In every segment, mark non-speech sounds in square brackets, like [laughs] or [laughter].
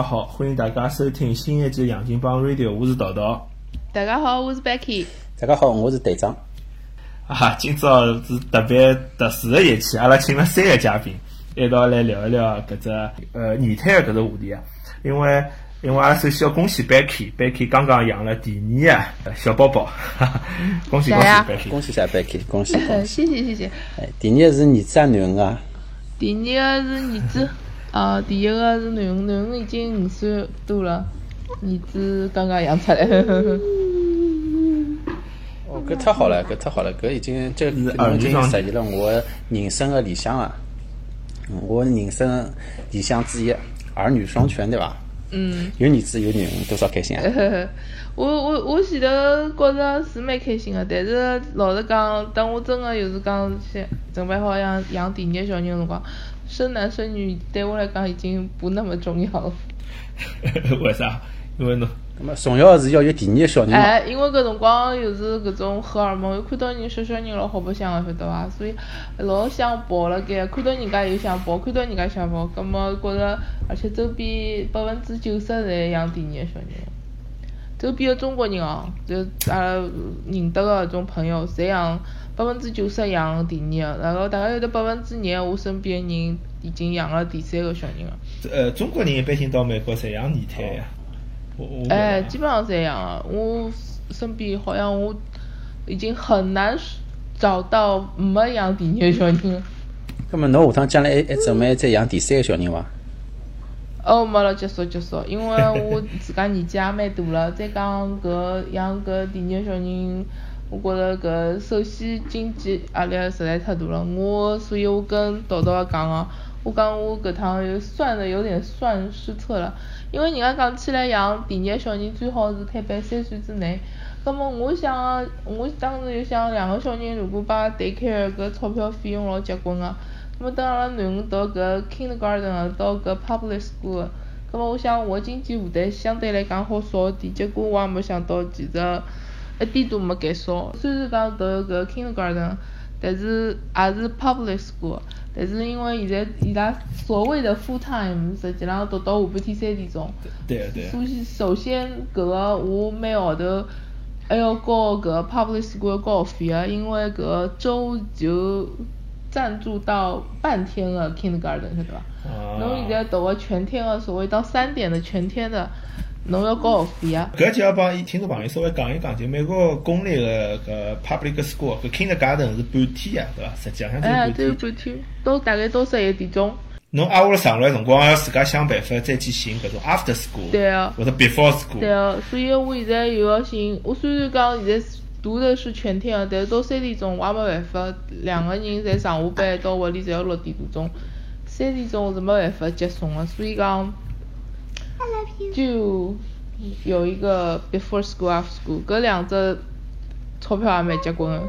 家好，欢迎大家收听新一季《杨金帮 Radio》，我是桃桃。大家好，我是 Becky。大家好，我是队长。啊，今朝是特别特殊的一期，阿拉请了三个嘉宾，一道来聊一聊搿只呃二胎的搿只话题啊。因为因为阿拉首先要恭喜 Becky，Becky 刚刚养了第二个小宝宝，[laughs] 恭喜恭喜 Becky，恭喜一下 Becky，恭喜 [laughs] 恭喜！谢谢谢谢。哎，第二个是儿子啊，囡儿啊？第二个是儿子。啊，第一个是囡恩，囡恩已经五岁多了，儿子刚刚养出来。哦，搿太好了，搿太好了，搿已经这已经实现了我人生的理想啊！我人生理想之一，儿女双全，对伐？嗯。有儿子有囡恩，多少开心啊！[laughs] 我我我前头觉着是蛮开心的，但是老实讲，等我真的就是讲想准备好养养第二小人的辰光。生男生女对我来讲已经不那么重要了。[laughs] 为啥？因为侬，那么重要是要有第二个小人哎，因为搿辰光又是搿种荷尔蒙，又看到人小小人老好白相个，晓得伐？所以老想抱了该，看到人家又想抱，看到人家想抱，葛末觉着，而且周边百分之九十侪养第二个小人，周边个中国人哦，就阿拉认得个种朋友，侪养。百分之九十养第二个，然后大概有得百分之廿，我身边的人已经养了第三个小人了。呃，中国人一般性到美国侪养二胎呀。哎，基本上侪养啊。我身边好像我已经很难找到没养第二个小人。那么侬下趟将来还还准备再养第三个小人伐？哦，没了，结束结束，因为我自家年纪也蛮大了，再讲搿养搿第二个小人。我觉着搿首先经济压力实在太大了，我所以我跟豆豆讲个，我讲我搿趟又算的有点算失策了，因为人家讲起来养第二个小人最好是推办三岁之内，葛末我想，我当时就想两个小人如果把 daycare 搿钞票费用老结棍个，葛末等阿拉囡恩到搿 kindergarten 到搿 public school，葛末我想我经济负担相对来讲好少点，结果我也没想到其实。一点都没减少，虽然讲读搿 kindergarten，但是也是 public school，但是因为现在伊拉所谓的 full time，实际上读到下半天三点钟。对对。所以首先搿个我每号头还要交搿 public school 交学费个，因为搿州就赞助到半天的 kindergarten，晓得伐？侬现在读个全天的，所谓到三点的全天的。侬要交学费啊？搿就要帮听众朋友稍微讲一讲，就美国公立个搿 public school 搿 kindergarten 是半天呀，对伐？实际上就是半天。半天，到大概到十一点钟。侬挨下来上来辰光，要自家想办法再去寻搿种 after school。对啊。或者 before school。对啊，所以我现在又要寻，我虽然讲现在读的是全天个，但是到三点钟我也没办法，两个人侪上下班到屋里侪要六点多钟，三点钟我是没办法接送个，所以讲。就有一个 before school after school，搿两只钞票也蛮结棍的，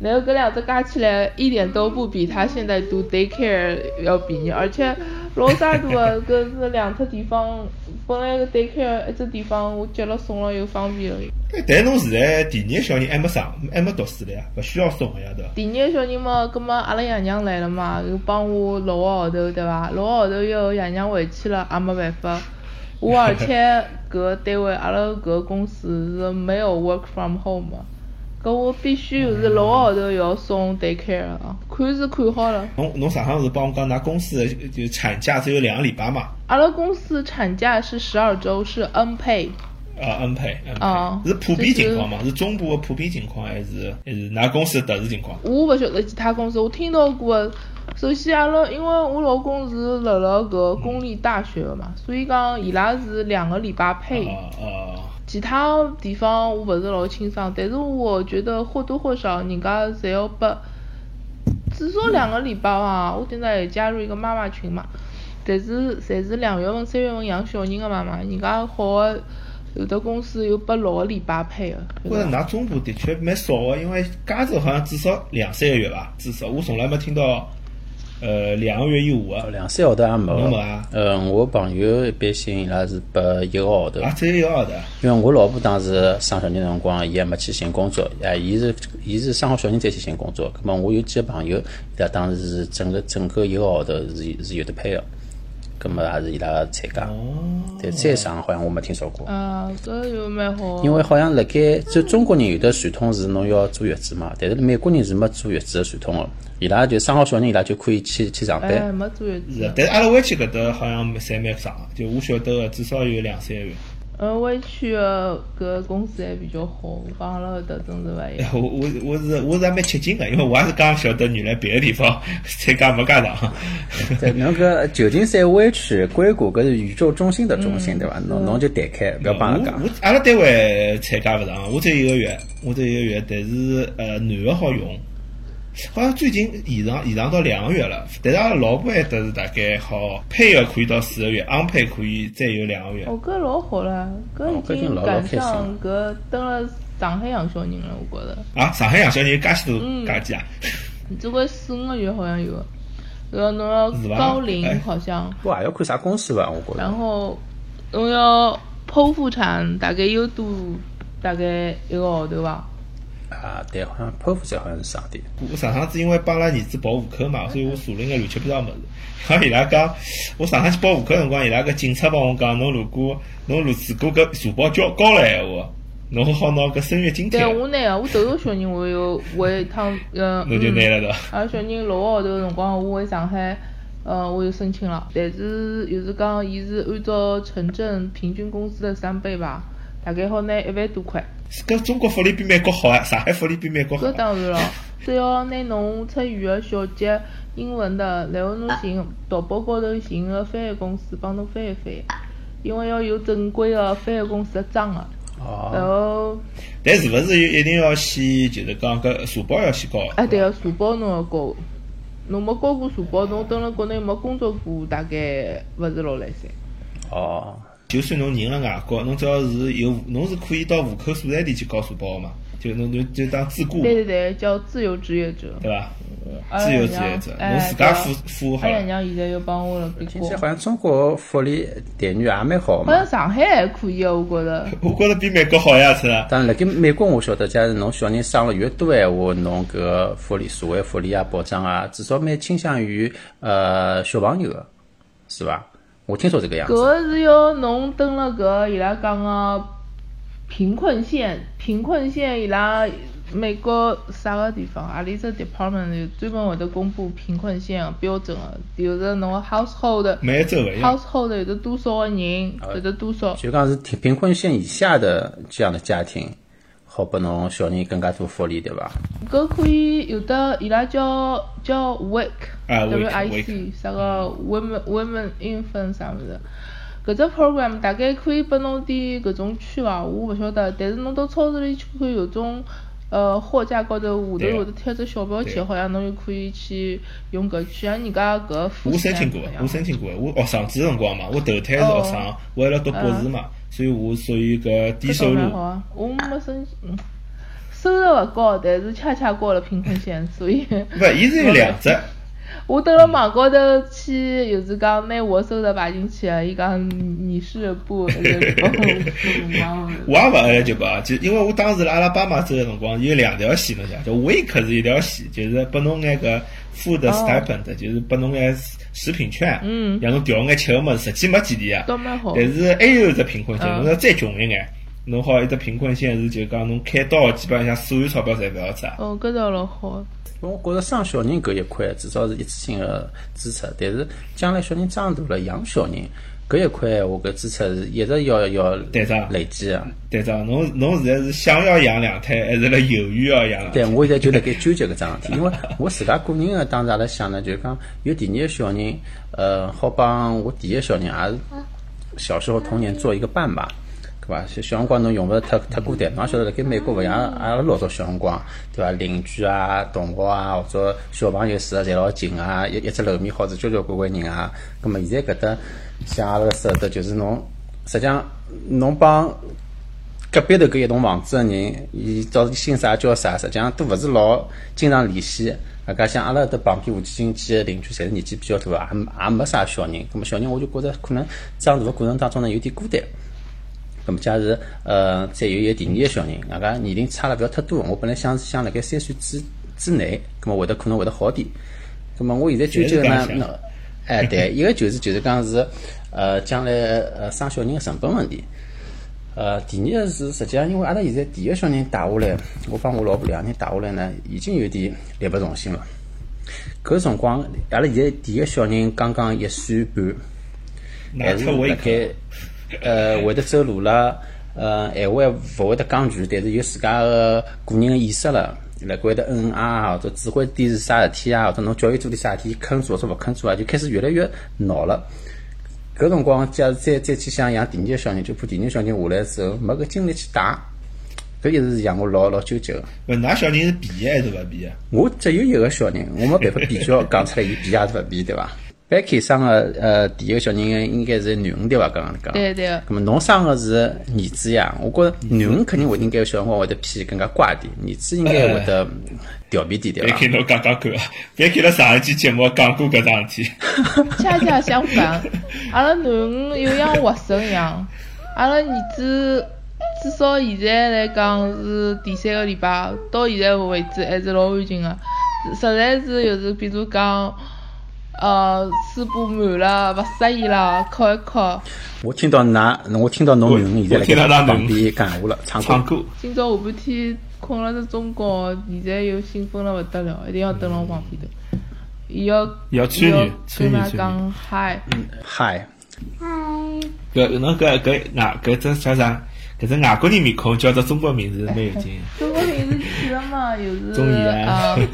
然后搿两只加起来一点都不比他现在读 daycare 要便宜，而且老啥多个，搿是两只地方，本来个 daycare 一只地方我接了送了又方便了。哎，但侬现在第二个小人还没上，还没读书了呀，勿需要送个呀，对伐？第二个小人嘛，搿么阿拉爷娘来了嘛，又帮我六个号头，对伐？六个号头以后爷娘回去了，也没办法。我而且搿单位阿拉搿公司是没有 work from home 的，搿我必须是六个号头要送 daycare 啊，看是看好了。侬侬上趟是帮我讲，㑚公司就产假只有两个礼拜嘛？阿拉公司产假是十二周，是 N pay。啊，N pay。啊。是普遍情况嘛？是中部的普遍情况，还是还是㑚公司的特殊情况？我勿晓得其他公司，我听到过。首先，阿拉因为我老公是辣辣搿公立大学个嘛，所以讲伊拉是两个礼拜配。其他地方我勿是老清爽，但是我觉得或多或少人家侪要拨，至少两个礼拜伐。我现在也加入一个妈妈群嘛，但是侪是两月份、三月份养小人个妈妈，人家好个有的公司有拨六个礼拜配个。觉着㑚中部的确蛮少个，因为加州好像至少两三个月伐，至少我从来没听到。呃，两个月以下啊，两三个号头也没。没啊？呃，我朋友一般性伊拉是拨一个号头。啊，只有一个号头。因为我老婆当时生小人辰光，伊还没去寻工作，啊，伊是伊是生好小人再去寻工作。咁么我有几个朋友，伊拉当时是整个整个一个号头是是有的配个。葛么也是伊拉个参加。但再上好像我没听说过。啊，搿就蛮好。因为好像辣盖就中国人有的传统是侬要坐月子嘛，但是美国人是没坐月子个传统个。伊拉就生好小人，伊拉就可以去去上班。哎，没坐月子。是，但是阿拉湾区搿搭好像侪蛮上个，就我晓得个至少有两三个月。呃，湾区个搿公司还比较好，我讲阿拉搿搭真是勿一样。我我我是我是还蛮吃惊个，因为我也是刚晓得原来别个地方参加没介长。[laughs] 在侬搿旧金山湾区硅谷搿是宇宙中心的中心对伐？侬侬就弹开，勿要帮人讲。我阿拉单位参加勿上，我只有一个月，我只有一个月，但是呃男个好用。好像最近延长延长到两个月了，但是阿拉老婆还得是大概好配个可以到四个月，安配可以再有两个月。哦，搿老好了，搿已经赶上搿等了上海养小人了，我觉着。啊，上海养小人介许多假期啊？只管四五个月好像有，要侬要高龄好像。不也要看啥公司伐？我觉着。然后侬要剖腹产，大概有多大概一个号头伐？啊，对，好像剖腹产好像是上点。我上趟子因为帮拉儿子报户口嘛，所以我查了眼乱七八糟物事。好伊拉讲，我上趟去报户口辰光，伊拉个警察帮我讲，侬如果侬如果搿社保交高了闲话，侬好拿搿生育津贴。对，我拿个，我头个小人我有回一趟，呃，侬就拿了对伐？啊，小人六个号头个辰光，我回上海，呃，我就申请了。但是又是讲，伊是按照城镇平均工资的三倍吧，大概好拿一万多块。搿中国福利比美国好啊！上海福利比美国好。搿当然了，只要拿侬出语个小结英文的，然后侬寻淘宝高头寻个翻译公司帮侬翻译翻译，因为要有正规个翻译公司的章个。哦。然后。但是勿是一定要先就是讲搿社保要先交？哎，对个，社保侬要交，侬没交过社保，侬蹲辣国内没工作过，大概勿是老来三。哦。就算侬人辣外国，侬只要是有，侬是可以到户口所在地去交社保个嘛？就侬就就当自雇。对对对，叫自由职业者。对伐？自由职业者，侬自家付付好。阿爷娘现在又帮我了，听起来好像中国福利待遇也蛮好嘛。好像上海还可以啊，我觉着。[laughs] 我觉着比美国好呀，是然，辣盖美国我晓得，假如侬小人生了越多闲话，侬搿福利、社会福利啊、保障啊，至少蛮倾向于呃小朋友个，是伐？我听说这个样子。搿是要侬登了搿伊拉讲个贫困县，贫困县伊拉美国啥个地方，阿里只 department 有专门会得公布贫困县个标准个，就是侬个 household。每州个 household 有得多少个人，有得多少。就讲是贫贫困县以下的这样的家庭。好拨侬小人更加多福利，对伐？搿可以有的，伊拉叫叫 WIC，W I C，啥个 Women Women Infant 啥物事？搿只 program 大概可以拨侬点搿种券伐？我勿晓得，但是侬到超市里去看，有种呃货架高头下头会得贴只小标签，好像侬就可以去用搿券，像人家搿。我申请过，我申请过，我学生子辰光嘛，我投胎是学生，我还辣读博士嘛。所以我属于个低收入。我没申，收入勿高，但是恰恰过了贫困线，所以。勿，伊是有两只。我到了网高头去，又是讲拿我收入排进去伊讲你是不？我也勿就讲，就因为我当时辣阿拉巴马走个辰光有两条线，侬晓得，WIC 是一条线，就是拨侬眼个 food stipend，就是拨侬眼食品券，嗯，让侬调眼吃个物事，实际没几钿啊。但是还有一只贫困线，侬要再穷一眼，侬好一只贫困线是就讲侬开刀，基本上所有钞票侪勿要出。哦，搿倒老好。我觉着生小人搿一块至少是一次性的支出，但是将来小人长大了养小人搿一块，我搿支出是一直要要累积的。队长，侬侬现在是想要养两胎，还是辣犹豫要养？对，我现在就辣盖纠结搿桩事体，因为我自家个人个当时阿拉想呢，就是讲有第二个小人，呃，好帮我第一个小人也是小时候童年做一个伴吧。对伐？小小辰光侬用勿着太太孤单，侬晓得辣盖美国勿像阿拉老早小辰光，对伐？邻居啊、同学啊，或者小朋友住得侪老近啊，一一只楼面好是交交关关人啊。葛末现在搿搭像阿拉个舍得，就是侬实际上侬帮隔壁头搿一栋房子个人，伊到底姓啥叫啥，实际上都勿是老经常联系。啊，搿像阿拉搭旁边附近几个邻居，侪是年纪比较大，也也没啥小人。葛末小人我就觉着可能长大个过程当中呢，有点孤单。那么假如呃再有一个第二个小人，外加年龄差了勿要太多，我本来想想辣盖三岁之之内，那么会得可能会得好点。那么我现在纠结呢，哎，对，一个就是就是讲是，呃，将来呃生小人的成本问题。呃，第二个是实际上，因为阿拉现在第一个小人带下来，我帮我老婆两个人带下来呢，已经有点力不从心了。搿辰光，阿拉现在第一个小人刚刚一岁半，还是辣盖呃会得走路了，呃，闲话勿会得讲句，但是有自家个个人个意识了，辣盖得嗯啊，或者指挥点是啥事体啊，或者侬叫伊做点啥事体，肯做或者勿肯做啊，就开始越来越闹了。搿辰光，假如再再去想养第二个小人，就怕第二个小人下来之后没搿精力去带，搿一直是让我老老纠结个。勿，㑚小人是皮还是勿皮啊？我只有一个小人，我没办法比较讲出来伊皮还是勿皮，对伐？Becky 生个呃第一个小人应该是囡恩对伐？刚刚讲。对对。咁么侬生个是儿子呀？我觉着囡恩肯定会应该小辰光会得皮更加乖点，儿子应该会得调皮点，对伐？别侬讲讲看，别看了上一期节目讲过搿桩事体。恰恰相反，阿拉囡恩又像活生一样，阿拉儿子至少现在来讲是第三个礼拜，到现在为止还是老安静个，实在是就是比如讲。呃，书包满了，勿适意了，考一考。我听到㑚，我听到侬囡恩现在辣盖旁边讲话了，唱歌。今朝下半天困了只中觉，现在又兴奋了勿得了，一定要蹲辣我旁边头。伊要要参与参与参与。讲嗨嗨嗨。搿侬搿搿外搿只叫啥？搿只外国人面孔叫只中国名字蛮有劲。[laughs] 中国名字起了嘛，又是中意啊。[laughs]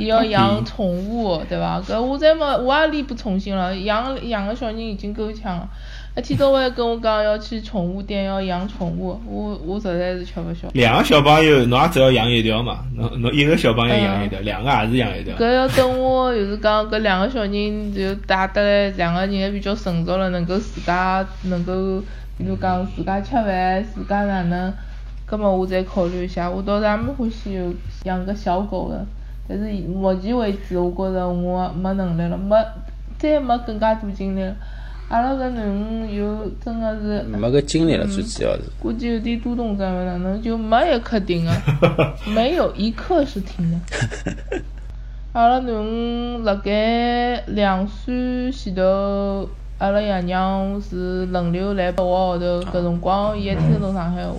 伊要养宠物，对伐？搿我再没，我也力不从心了。养养个小人已经够呛了，一天到晚跟我讲要去宠物店要养宠物，我我实在是吃勿消。两个小朋友，侬也只要养一条嘛？侬侬一个小朋友养一条，两个也是养一条。搿要等我就是讲搿两个小人就带得来，两个人也比较成熟了，能够自家能够，比如讲自家吃饭，自家哪能？搿么我再考虑一下。我倒是也蛮欢喜有养个小狗的。但是目前为止，我觉着我没能力了，没再没更加多精力了。阿拉搿囡恩又真个是没个精力了，最主要是。估计有点多动症了，哪能就没一刻停个，[laughs] 没有一刻是停的。[laughs] 阿拉囡恩辣盖两岁前头，阿拉爷娘是轮流来拨我号头，搿辰光伊还听得懂上海话。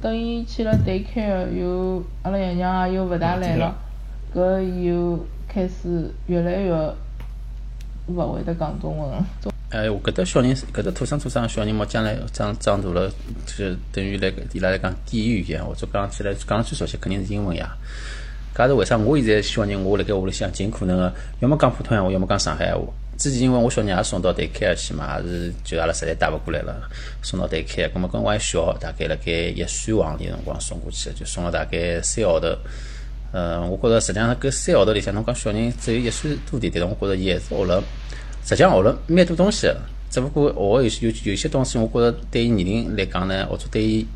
等伊去了 daycare，又阿拉爷娘也又勿大来了。搿又开始越来越勿会得讲中文。哎，我搿搭小人，搿搭土生土长个小人嘛，将来长长大了，就等于来伊拉来讲第一语言，或者讲起来讲最熟悉肯定是英文呀。搿是为啥？我现在小人，我辣盖屋里向尽可能个，要么讲普通闲话，要么讲上海闲话。之前因为我小人也送到代开去嘛，也是就阿拉实在带勿过来了，送到代开。葛末跟我还小，大概辣盖一岁往里辰光送过去，就送了大概三号头。呃，我觉着实际上搿三号头里向，侬讲小人只有一岁多点点，我觉着伊还是学了，实际上学了蛮多东西。只不过学有有有些东西，我觉着对伊年龄来讲呢，或者对伊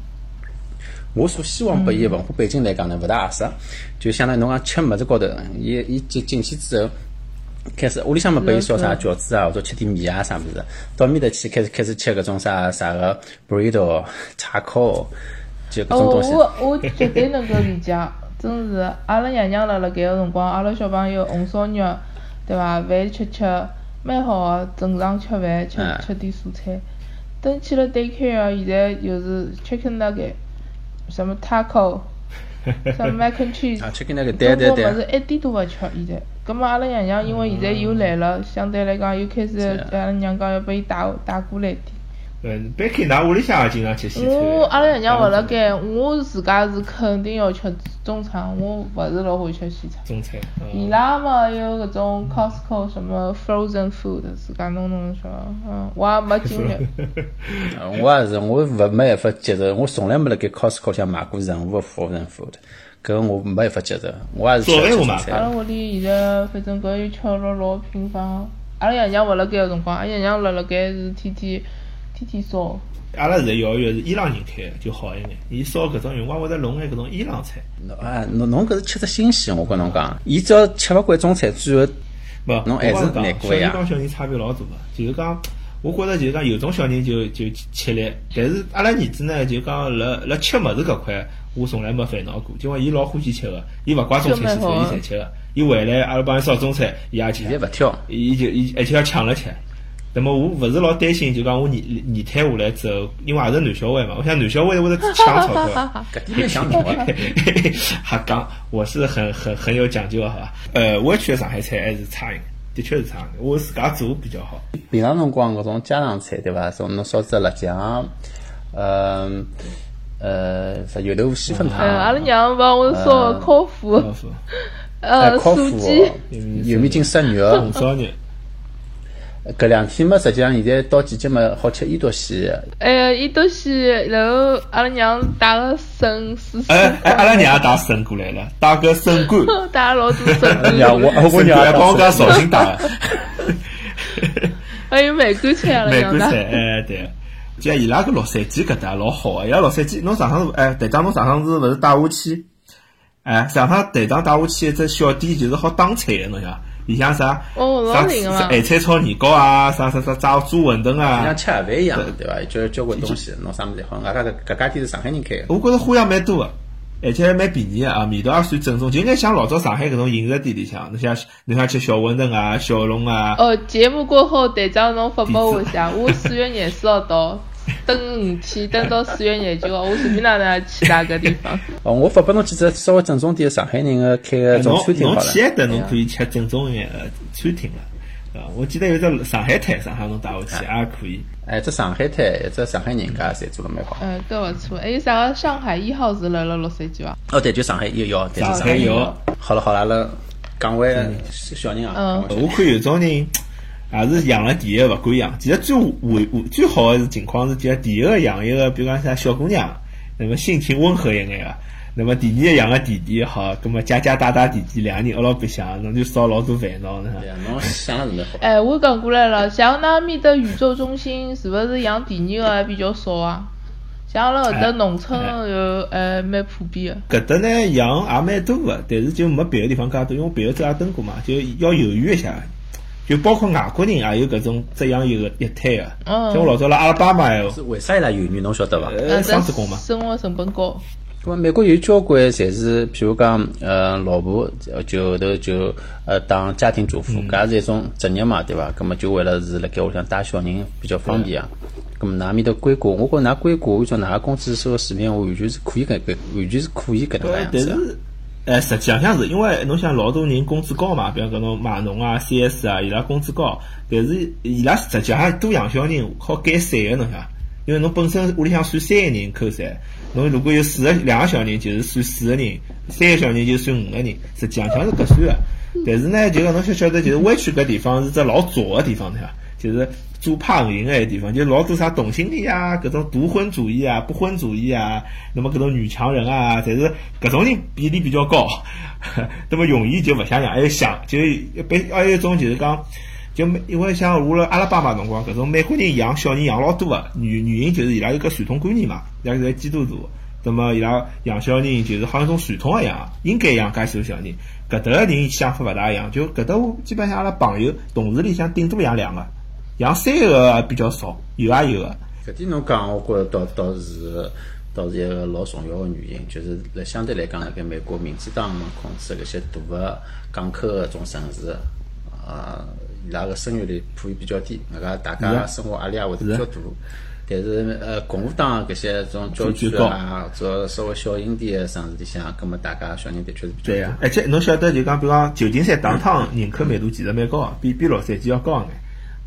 我所希望拨伊个文化背景来讲呢，勿大合适。就相当于侬讲吃物事高头，伊伊进进去之后，开始屋里向嘛拨伊烧啥饺子啊，或者吃点面啊啥物事，到面头去开始开始吃搿种啥啥个 burrito、叉烤，就搿种东西。我我绝对能够理解。真是，阿拉爷娘辣辣盖个辰光，阿拉小朋友红烧肉，对伐？饭吃吃，蛮好个，正常吃饭，吃吃点蔬菜。等去了 daycare，现在就是 chicken nugget，什么 taco，[laughs] 什么 mac and cheese，中国物事一点都勿吃。现在，葛末阿拉爷娘因为现在又来了，相对来讲又开始，阿拉娘讲要拨伊带带过来点。嗯，别看㑚屋里向也经常吃西餐。我阿拉爷娘勿辣盖，我自家是肯定要吃中餐，我勿是老欢喜吃西餐。中餐。伊拉嘛有搿种 Costco 什么 frozen food，自家弄弄是伐？嗯，我也没经历。[laughs] 我也是，我勿没办法接受，我从来没辣盖 Costco 向买过任何 frozen food，搿我没办法接受。我也是吃中餐。阿拉屋里现在反正搿又吃了老频繁。阿拉爷娘勿辣盖个辰光，阿拉爷娘辣辣盖是天天。天天烧。阿拉现在幼儿园是伊朗人开的，就好一眼。伊烧搿种，辰光会得弄眼搿种伊朗菜。侬啊，侬侬搿是吃只新鲜，我跟侬讲。伊只要吃勿惯中餐，最后勿，侬还是难过呀。小人帮小人差别老大个，就是讲，我觉着就是讲有种小人就就吃力，但是阿拉儿子呢就讲辣辣吃物事搿块，我从来没烦恼过，因为伊老欢喜吃个，伊勿怪中餐西餐，伊侪吃个。伊回来阿拉帮伊烧中餐，伊也吃。现在勿挑，伊就伊而且要抢了吃。那么我勿是老担心，就讲我二二胎下来之后，因为也是男小孩嘛，我想男小孩会得抢钞票。[laughs] 搿点没想到啊！[laughs] 瞎讲，我是很很很有讲究好伐？呃，湾区的上海菜还是差一点。的确是差，我自家做比较好。平常辰光搿种家常菜对伐？从侬烧只辣酱，呃呃，啥油豆腐、稀粉汤。阿拉娘帮我烧烤麸，呃，烤麸，油面筋杀肉，红烧肉。搿两天嘛，实际上现在到季节嘛，好吃伊多西。哎，伊多西，然后阿拉娘带个笋丝。哎哎，阿拉娘也带笋过来了，带个笋干。[laughs] 带老多笋干。[laughs] 娘，我我娘还帮我讲绍兴带。[laughs] 还有梅干菜，阿拉娘梅干菜，哎对。像伊拉个洛杉矶搿搭老好个，伊拉洛杉矶，侬上趟是哎队长，侬上趟是勿是带我去？哎，上趟队长带我去一只小店，就是好打菜个，侬想？里向啥？哦，老菜炒年糕啊，啥啥啥炸猪馄饨啊，像吃盒饭一样，对伐？交交关东西，弄啥物事好？外加搿搿家店是上海人开个。我觉着花样蛮多个，而且还蛮便宜个啊，味道也算正宗，就应该像老早上海搿种饮食店里向，侬像侬像吃小馄饨啊、小笼啊。哦，节目过后，队长侬发拨我一下，我四月廿四号到。等五天，等到四月廿九号，我随便哪能去哪个地方。[laughs] 哦，我发拨侬几只稍微正宗点的上海人的开个种餐厅好了。侬去埃搭侬可以吃正宗眼的餐厅了，啊，我记得有只上海滩，上海侬带我去也可以。哎，只上海滩，只上海人家侪做了蛮好。嗯，都勿错。还有啥个上海一号是辣辣洛杉矶伐？哦，对，就上海一号，对，上海一号。好了好了，阿拉讲回小人啊。我看有种人。也是养了第一个勿敢养，其实最为最好的情况是，就第一个养一个，比如讲像小姑娘，那么性情温和一眼个，那么第二个养个弟弟好，那么家家大大弟弟两个人饿老白相，侬就少老多烦恼呢。侬想了是好。哎，我讲过来了，像那面的宇宙中心是勿是养第二个还比较少啊？像阿拉搿搭农村有呃蛮普遍个。搿搭呢养也蛮多个，但是就没别个地方介多，因为别个走也登过嘛，就要犹豫一下。就包括外国人也有搿种这样一个一胎个，像我老早辣阿拉巴马哎，是为啥伊拉犹豫？侬晓得伐？呃，双职工嘛，生活成本高。咾美国有交关侪是，譬如讲，呃，老婆就后头就呃当家庭主妇，搿也是一种职业嘛，对伐？咾么就为了是辣盖屋里向带小人比较方便啊。咾么㑚面头规划，我觉㑚规划按照㑚工资收入水平，完全是可以搿搿完全是可以搿能样子。哎，实际上是因为侬想老多人工资高嘛，比方搿种码农啊、CS 啊，伊拉工资高，但是伊拉实际上多养小人好减税个，侬想，因为侬本身屋里向算三个人扣税，侬如果有四个两个小人，就是算四个人，三个小人就算五个人，实际上是搿算个。但是呢，就讲侬晓晓得，就是湾区搿地方是只老左个地方，对伐？就是做怕恶人个地方，就老多啥同性恋啊，搿种独婚主义啊、不婚主义啊，那么搿种女强人啊，侪是搿种人比例比较高，[laughs] 那么容易就勿想养，还有想就被还有一种就是讲，就因为像我辣阿拉爸妈辰光，搿种美国人养小人养老多个，女女人就是伊拉有个传统观念嘛，伊拉是基督徒，那么伊拉养小人就是好像种传统一样，应该养介许多小人，搿搭个人想法勿大一样，就搿搭我基本上阿拉朋友同事里向顶多养两个。养三个比较少，有啊有个。搿点侬讲，我觉着倒倒是倒是一个老重要个原因，就是辣相对来讲，辣盖美国民主党控制搿些大个港口个种城市，啊，伊拉个生育率普遍比较低，外加大家生活压力也会得比较大。但是呃，共和党搿些种郊区啊，做稍微小型点个城市里向，葛末大家小人的确是比较对呀，而且侬晓得，就讲比方旧金山当趟人口密度其实蛮高，比比洛杉矶要高眼。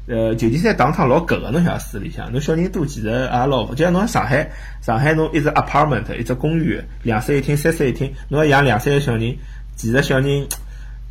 呃，旧金山当场老搿个，侬晓得市里向，侬小人多，其实也老，就像侬上海，上海侬一只 apartment，一只公寓，两室一厅，三室一厅，侬要养两三个小人，其实小人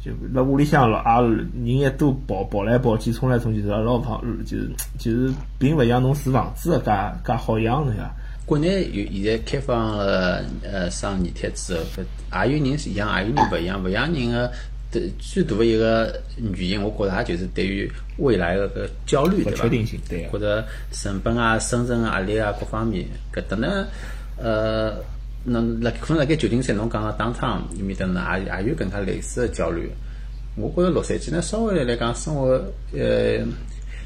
就辣屋里向老，也人一多跑跑来跑去，冲来冲去，是老胖，就是就是并勿像侬住房子个介介好养，侬晓。国内有现在开放了，呃，生二胎之后，也有人是养，也有人勿养，勿养人个。最最大的一个原因，我觉着也就是对于未来的个焦虑，对伐？确定性，对。或者成本啊、生存压力啊各方面，搿搭呢，呃，那辣可能辣盖旧金山，侬讲个当趟里面搭呢，也也有跟他类似的焦虑。我觉着洛杉矶呢，稍微来讲生活，呃，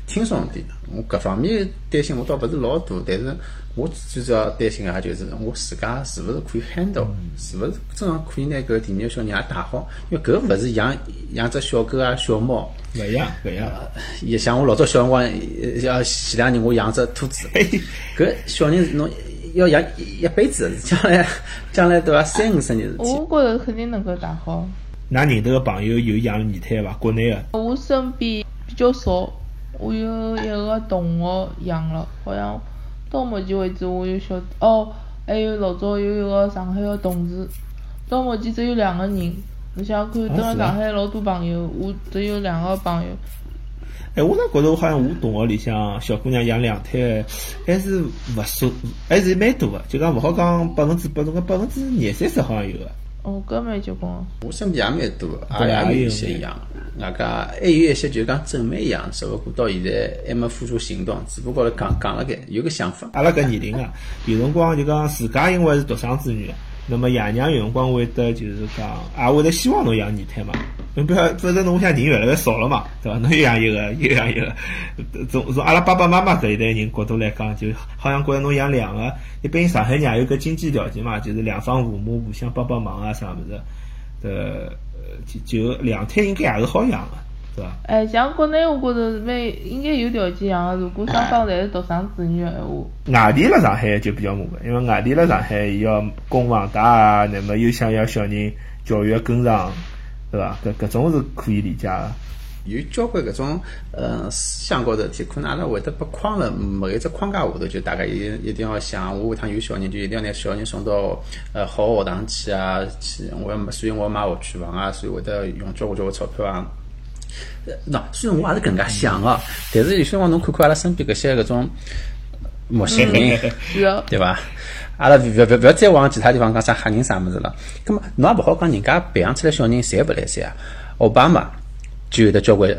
轻松点。我搿方面担心我倒勿是老大，但是我最主要担心个也就是我自家是勿是可以 handle，是勿是真常可以拿搿第二个小人也带好，因为搿勿是养养只小狗啊、小猫。勿一样，勿一样。也像我老早小辰光，呃像前两年我养只兔子，[laughs] 搿小人侬要养一一辈子，将来将来对伐？三五十年事体。我觉着肯定能够带好。㑚认得个朋友有养二胎伐？国内个我身边比较少，我有一个同学养了，好像到目前为止我就晓得哦，还有老早有一个上海个同事，到目前只有两个人。你想看，蹲辣上海老多朋友，我只有两个朋友。哎，我倒觉着我好像我同学里向小姑娘养两胎，还是勿少，还是蛮多个。就讲勿好讲百分之百，种个百分之二三十好像有个。哦，搿蛮结棍个。我身边也蛮多阿拉也有一些一些养，外加还有一些就是讲准备养，只不过到现在还没付出行动，只不过讲讲了该，有个想法。阿拉搿年龄啊，有辰光就讲自家因为是独生子女，那么爷娘有辰光会得就是讲，也会得希望侬养二胎嘛。侬不要，否则侬想人越来越少了嘛，对伐？侬又养一个，又养一个，从从阿拉爸爸妈妈搿一代人角度来讲，就好像觉着侬养两个，一般上海人也有搿经济条件嘛，就是两方父母互相帮帮忙啊啥物事，呃，就就两胎应该也是好养个，对伐？哎，像国内我觉着蛮应该有条件养个，如果双方侪是独生子女个闲话。外地辣上海就比较麻烦，因为外地辣上海伊要供房贷啊，那么又想要小人教育跟上，对伐？搿搿种是可以理解个。有交关搿种呃思想高头事体，可能阿拉会得被框了某一只框架下头，就大概一定一定要想，我下趟有小人就一定要拿小人送到呃好学堂去啊，去我要所以我要买学区房啊，所以会得用交关交关钞票啊。呃喏，虽然我也是搿能介想个，但是有些辰光侬看看阿拉身边搿些搿种陌生人。对伐？阿拉勿勿勿再往其他地方讲啥黑人啥物事了。葛么侬也勿好讲人家培养出来小人侪勿来三啊。奥巴马就有得交关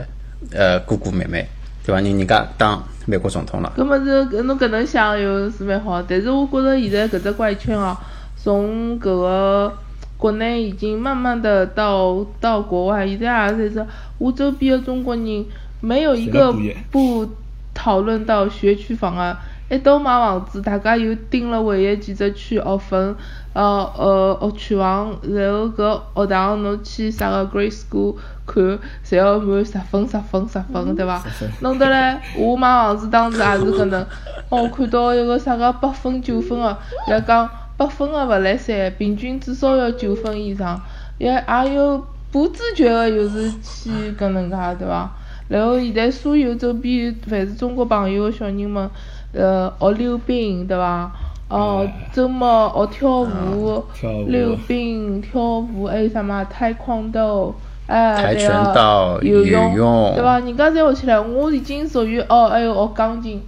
呃哥哥妹妹，对伐？人人家当美国总统了。搿么是搿侬搿能想又是蛮好，但是我觉着现在搿只怪圈哦，从搿个国内已经慢慢的到到国外，现在也是我周边的中国人没有一个不讨论到学区房啊。一到买房子，大家又盯了唯一几只区学分，呃呃学区房，然后搿学堂侬去啥个 grade school 看，侪要满十分十分十分，对伐？弄得来，我买房子当时也是搿能，哦，我看到一个啥个八分九分个，伊拉讲八分个勿来三，平均至少要九分以上，也也有不自觉个又是去搿能介，对伐？然后现在所有周边凡是中国朋友个小人们，呃，学溜冰，对伐？哦，周末学跳舞、溜冰、跳舞，还有啥嘛？跆拳道，哎，跆拳道游游泳对伐？人家侪学起来，我已经属于哦，还有学钢琴。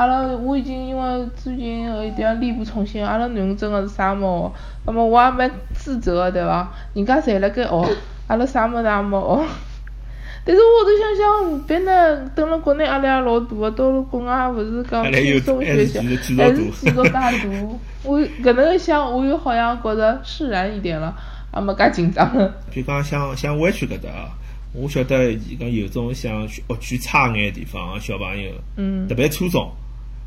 阿拉我已经因为最近有一点力不从心，阿拉囡恩真个是啥没学，那么我也蛮自责个，对伐？人家侪辣盖学，阿拉啥物事也没学。但是我头想想，别呢，蹲辣国内压力也老大个，到了国外也勿是讲轻松学习，还是继续还继续是大大。我搿能一想，我又好像觉着释然一点了，也没介紧张了。就讲像像湾区搿搭啊，我晓得伊讲有种像学区差眼地方个小朋友，嗯特别初中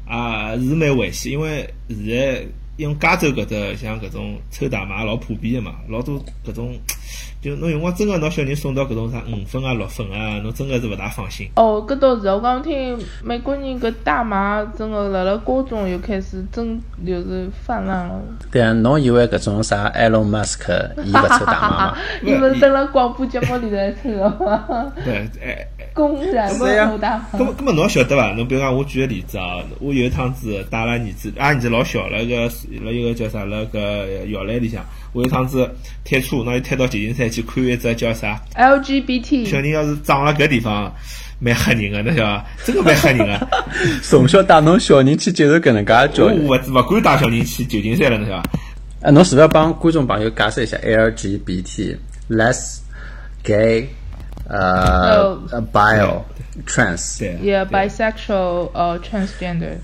啊是蛮危险，因为现在因为加州搿搭像搿种抽大麻老普遍的嘛，老多搿种就侬有辰光真个拿小人送到搿种啥五分啊六分啊，侬真个是勿大放心。哦，搿倒是，我刚听美国人搿大麻真个辣辣高中又开始真就是泛滥了。对啊，侬以为搿种啥 Elon Musk 伊勿抽大麻吗？[laughs] 你们登了广播节目里头抽的吗？对，哎。公然不大麻。搿么，搿么侬晓得伐？侬比如讲，我举个例子啊，我有一趟子带阿拉儿子，阿拉儿子老小，辣个辣一个叫啥，辣个摇篮里向，我有一趟子推车，拿伊推到旧金山去看一只叫啥，LGBT，小人要是长了搿地方，蛮吓人个，侬晓得伐？真个蛮吓人个。[laughs] 从小带侬小人去接受搿能介教育。我勿勿敢带小人去旧金山了，侬晓得伐？啊，侬是勿是要帮观众朋友解释一下 LGBT、less、gay、呃，bio，trans，yeah，bisexual，呃 transgender。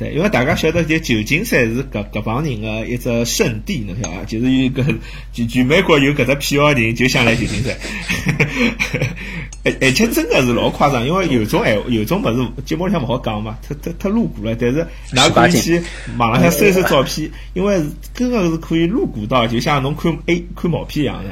对，因为大家晓得，就旧金山是搿搿帮人的一只圣地，侬晓得伐？就是有一个 [laughs] 全全美国有搿只癖好人，就想来旧金山。而 [laughs] 而且真的是老夸张，因为有种闲话，有种物事节目里向勿好讲嘛，太太太露骨了。但是㑚可以去网浪向搜搜照片，因为真的是可以露骨到，就像侬看 A 看毛片一样的。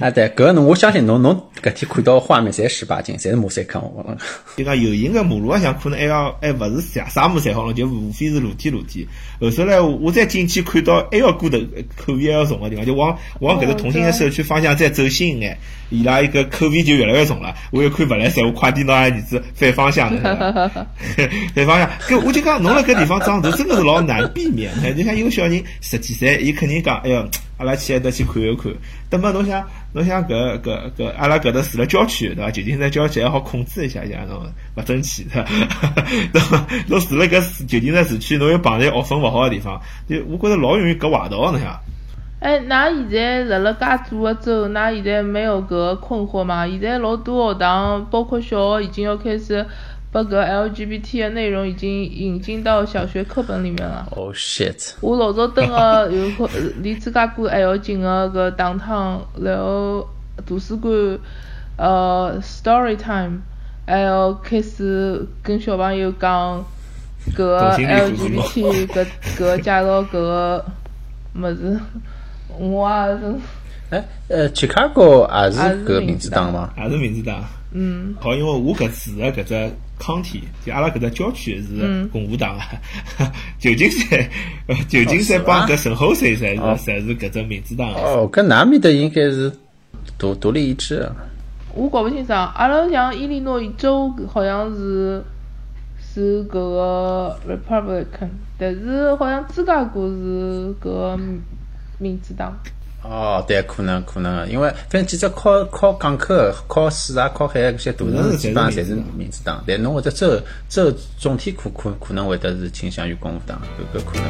啊，[laughs] 对，搿侬我相信侬侬搿天看到画面侪十八禁，侪是马赛克。我讲 [laughs] 就讲有形个马路浪向可能还要还勿是啥啥马赛好了，就无非是露天露天。后头来我再进去看到还要过头口味还要重个地方，就往往搿个同心的社区方向再走新一眼，伊拉一个口味就越来越重了。我又看勿来三，我快点拿儿子反方向的，[laughs] 反方向。搿我就讲侬辣搿地方长大真的是老难避免。就像有个小人十几岁，伊肯定讲，哎哟。阿拉去埃搭去看一看，那么侬想，侬想搿搿搿，阿拉搿搭住辣郊区，对伐？旧金山郊区还好控制一下，像侬勿争气，[laughs] 对伐？侬住辣搿旧金山市区，侬又碰着学分勿好个地方，就我觉着老容易搿坏道，侬想？哎，㑚现在辣辣介多个州，㑚现在没有搿困惑吗？现在老多学堂，包括小学，已经要开始。把个 LGBT 的内容已经引进到小学课本里面了。Oh shit！我老早蹲个有个离芝加哥还要近个个堂堂，然后图书馆，呃，story time，还要开始跟小朋友讲个 LGBT 个个介绍个么子，我也是。哎，呃，Chicago 也是个民主党吗？也是民主党。嗯。好，因为我搿住的搿只。康体，就阿拉搿只郊区是共和党啊，[laughs] 旧金山，[laughs] 旧金山帮搿圣何塞侪是侪是搿只民主党哦，搿南面的应该是独独立一致。我搞不清爽，阿拉像伊利诺伊州好像是是搿个 Republican，但是好像芝加哥是搿个民主党。哦，对，可能可能，因为反正几只靠靠港口、靠水啊、靠海这些大城市基本上侪是民主党，但侬或者州州总体可可可能会得是倾向于共和党，搿个可能。